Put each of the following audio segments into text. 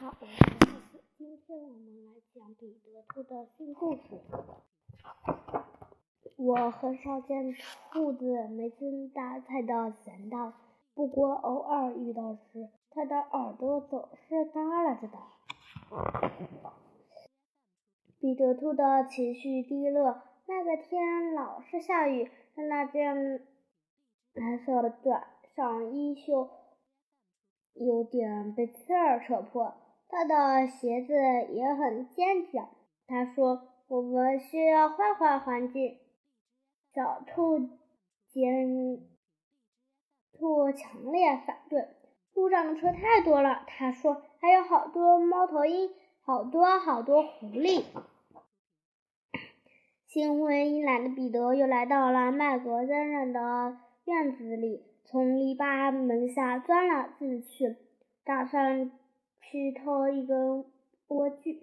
好，我是兔子。今天我们来讲彼得兔的新故事。我很少见兔子没精打采的闲荡，不过偶尔遇到时，它的耳朵总是耷拉着的。彼得兔的情绪低落，那个天老是下雨，他那件蓝色的短上衣袖。有点被刺儿扯破，他的鞋子也很尖角。他说：“我们需要换换环境。”小兔尖兔强烈反对，路上的车太多了。他说：“还有好多猫头鹰，好多好多狐狸。”心灰意懒的彼得又来到了麦格先生的院子里。从篱笆门下钻了进去，打算去偷一根莴苣，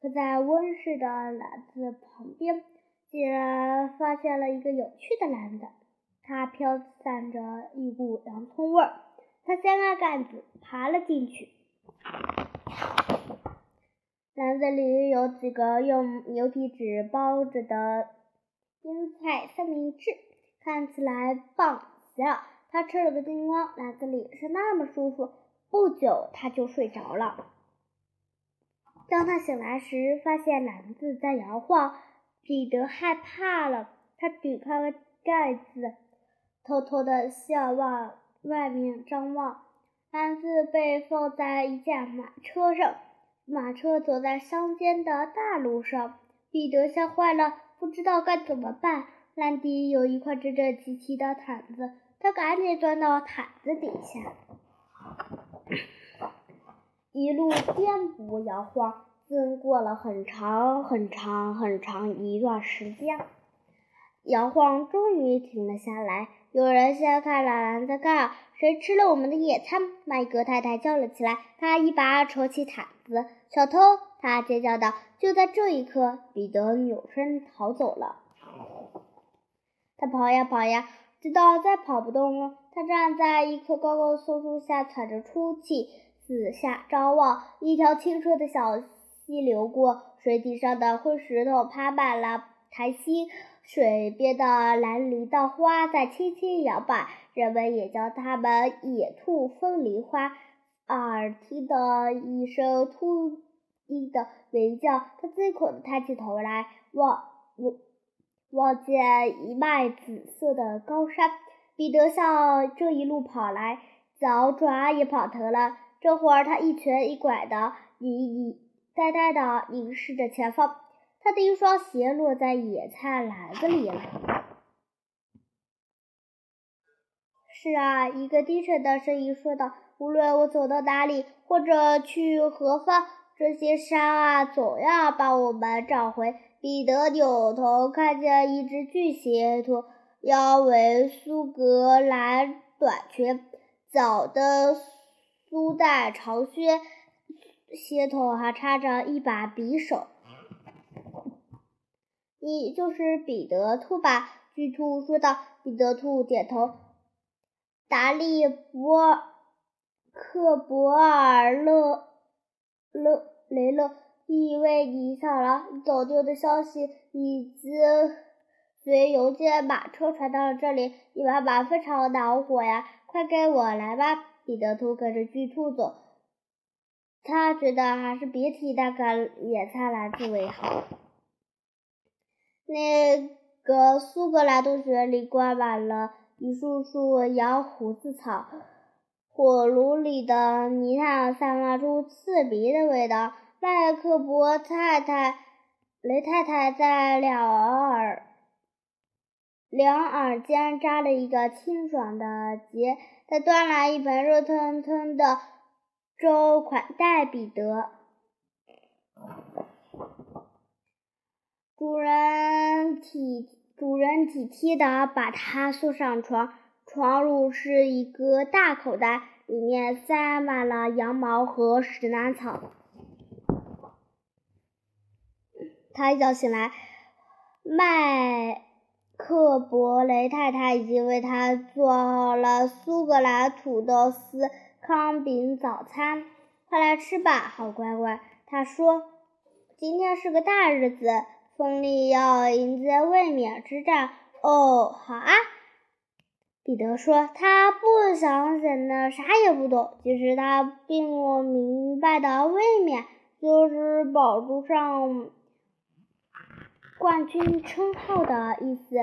可在温室的篮子旁边，竟然发现了一个有趣的篮子，它飘散着一股洋葱味儿。他掀开盖子，爬了进去。篮子里有几个用牛皮纸包着的青菜三明治，看起来棒极了。他吃了个精光，篮子里是那么舒服，不久他就睡着了。当他醒来时，发现篮子在摇晃，彼得害怕了。他举开了盖子，偷偷地向往外面张望。篮子被放在一架马车上，马车走在乡间的大路上。彼得吓坏了，不知道该怎么办。篮底有一块整整齐齐的毯子。他赶紧钻到毯子底下，一路颠簸摇晃，经过了很长很长很长一段时间，摇晃终于停了下来。有人掀开了篮子盖，谁吃了我们的野餐？麦格太太叫了起来。她一把扯起毯子，小偷！她尖叫道。就在这一刻，彼得扭身逃走了。他跑呀跑呀。直到再跑不动了，他站在一棵高高的松树下，喘着粗气，四下张望。一条清澈的小溪流过，水底上的灰石头爬满了苔藓，水边的蓝狸的花在轻轻摇摆，人们也叫它们“野兔风铃花”。耳听得一声秃鹰的鸣叫，他惊恐地抬起头来望，望。望见一脉紫色的高山，彼得向这一路跑来，脚爪也跑疼了。这会儿，他一瘸一拐的，疑疑呆呆的凝视着前方。他的一双鞋落在野菜篮子里了。是啊，一个低沉的声音说道：“无论我走到哪里，或者去何方，这些山啊，总要把我们找回。”彼得扭头看见一只巨蟹兔，腰围苏格兰短裙，脚的苏带长靴，鞋头还插着一把匕首。你就是彼得兔吧？巨兔说道。彼得兔点头。达利博克博尔勒勒雷勒。意为你想了走丢的消息，已经随邮件马车传到了这里。你妈妈非常恼火呀！快跟我来吧！彼得兔跟着巨兔走，他觉得还是别提那个野菜篮子为好。那个苏格兰洞穴里挂满了一束束洋胡子草，火炉里的泥炭散发出刺鼻的味道。麦克伯太太、雷太太在两耳两耳间扎了一个清爽的结。他端来一盆热腾腾的粥款待彼得。主人体主人体贴的把他送上床，床褥是一个大口袋，里面塞满了羊毛和石楠草。他一觉醒来，麦克伯雷太太已经为他做好了苏格兰土豆丝康饼早餐。快来吃吧，好乖乖。他说：“今天是个大日子，亨利要迎接卫冕之战。”哦，好啊。彼得说：“他不想显得啥也不懂。其实他并不明白的卫冕就是保住上冠军称号的意思。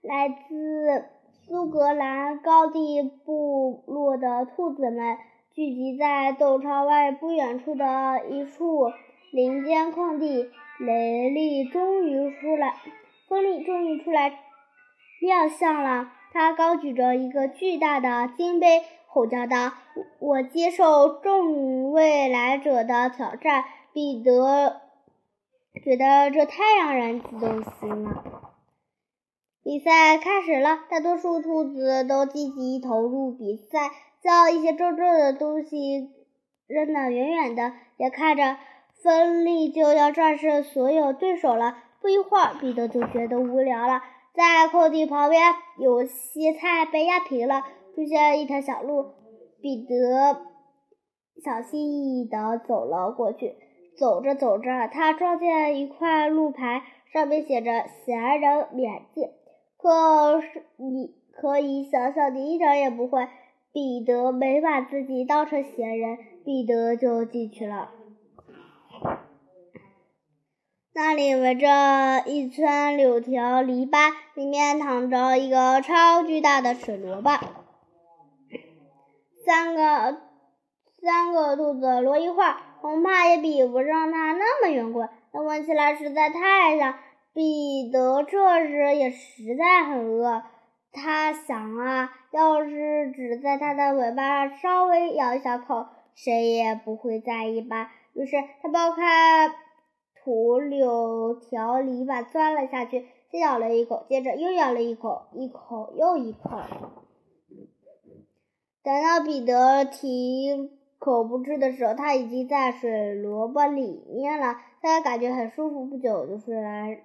来自苏格兰高地部落的兔子们聚集在斗巢外不远处的一处林间空地。雷利终于出来，风利终于出来亮相了。”他高举着一个巨大的金杯，吼叫道：“我接受众未来者的挑战。”彼得觉得这太让人激动心了。比赛开始了，大多数兔子都积极投入比赛，将一些重重的东西扔得远远的，眼看着芬利就要战胜所有对手了。不一会儿，彼得就觉得无聊了。在空地旁边，有些菜被压平了，出现一条小路。彼得小心翼翼地走了过去。走着走着，他撞见一块路牌，上面写着“闲人免进”。可是你可以想想，你一点也不会。彼得没把自己当成闲人，彼得就进去了。那里围着一圈柳条篱笆，里面躺着一个超巨大的水萝卜。三个三个兔子摞一块儿，恐怕也比不上它那么圆滚。它闻起来实在太香。彼得这时也实在很饿，他想啊，要是只在它的尾巴上稍微咬一小口，谁也不会在意吧。于是他剥开。土柳条篱笆钻了下去，先咬了一口，接着又咬了一口，一口又一口。等到彼得提口不吃的时候，他已经在水萝卜里面了。他感觉很舒服，不久就睡来，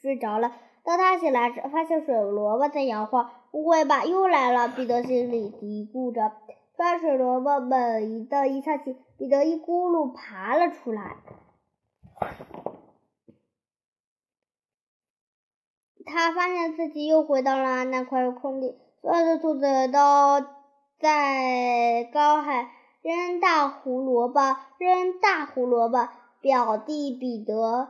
睡着了。当他醒来时，发现水萝卜在摇晃。不会吧，又来了！彼得心里嘀咕着。突然，水萝卜猛地一翘起，彼得一咕噜爬了出来。他发现自己又回到了那块空地，所有的兔子都在高喊：“扔大胡萝卜，扔大胡萝卜！”表弟彼得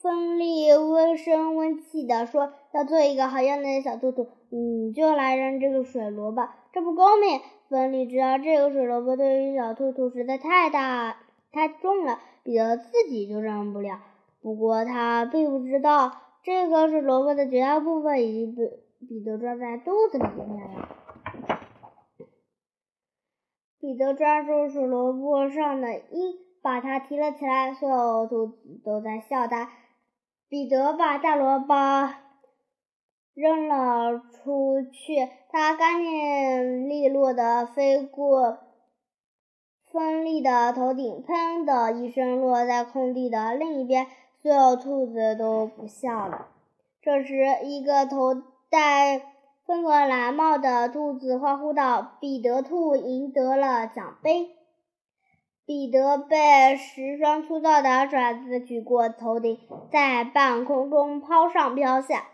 锋利温声温气地说：“要做一个好样的小兔兔，你就来扔这个水萝卜，这不公平。”芬利知道这个水萝卜对于小兔兔实在太大。太重了，彼得自己就扔不了。不过他并不知道，这个是萝卜的绝大部分已经被彼得装在肚子里面了。彼得抓住水萝卜上的鹰，把它提了起来。所有兔子都在笑他。彼得把大萝卜扔了出去，它干净利落的飞过。锋利的头顶，砰的一声落在空地的另一边，所有兔子都不笑了。这时，一个头戴风格蓝帽的兔子欢呼道：“彼得兔赢得了奖杯！”彼得被十双粗糙的爪子举过头顶，在半空中抛上飘下，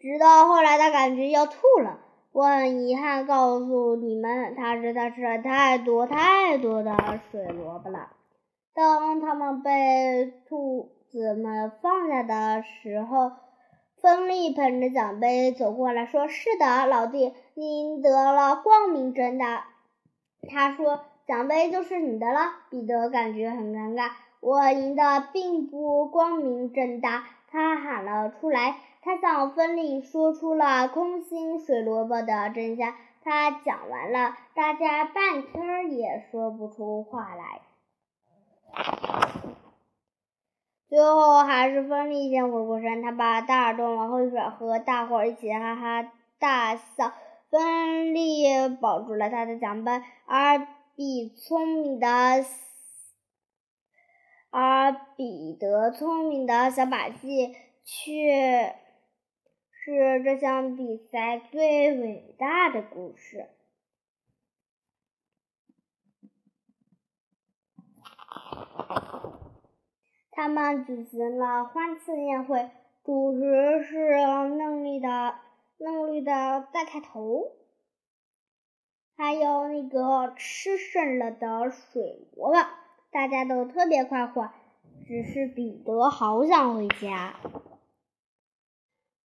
直到后来他感觉要吐了。我很遗憾告诉你们，他实在吃了太多太多的水萝卜了。当他们被兔子们放下的时候，芬利捧着奖杯走过来说：“是的，老弟，你赢得了光明正大。”他说：“奖杯就是你的了。”彼得感觉很尴尬，我赢的并不光明正大，他喊了出来。他向芬利说出了空心水萝卜的真相。他讲完了，大家半天也说不出话来。最后还是芬利先回过神，他把大耳朵往后一甩，和大伙儿一起哈哈大笑。芬利保住了他的奖杯，而比聪明的，而彼得聪明的小把戏却。是这项比赛最伟大的故事。他们举行了欢庆宴会，主食是嫩绿的嫩绿的大菜头，还有那个吃剩了的水萝卜，大家都特别快活。只是彼得好想回家。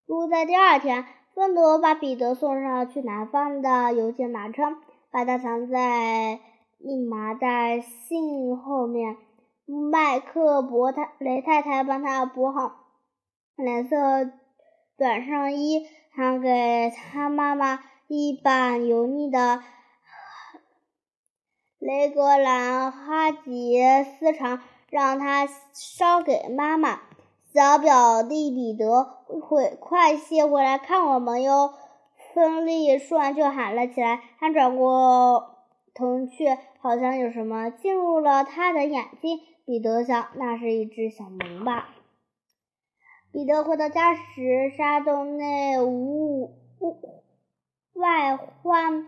住在第二天，芬德把彼得送上去南方的邮件马车，把他藏在一麻袋信后面。麦克伯太雷太太帮他补好蓝色短上衣，还给他妈妈一把油腻的雷格兰哈吉丝长。让他捎给妈妈。小表弟彼得会快些回来看我们哟！芬利说完就喊了起来。他转过头去，好像有什么进入了他的眼睛。彼得想，那是一只小萌吧。彼得回到家时，沙洞内屋外欢。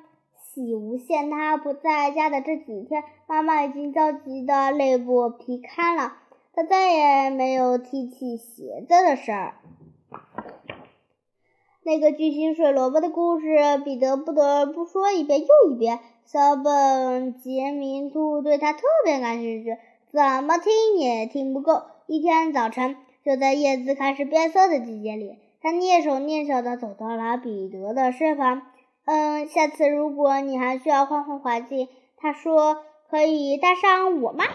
喜无限，他不在家的这几天，妈妈已经着急的累不皮堪了。他再也没有提起鞋子的事儿。那个巨型水萝卜的故事，彼得不得不说一遍又一遍。小本杰明兔对他特别感兴趣，怎么听也听不够。一天早晨，就在叶子开始变色的季节里，他蹑手蹑脚的走到了彼得的身旁。嗯，下次如果你还需要换换环境，他说可以带上我吗？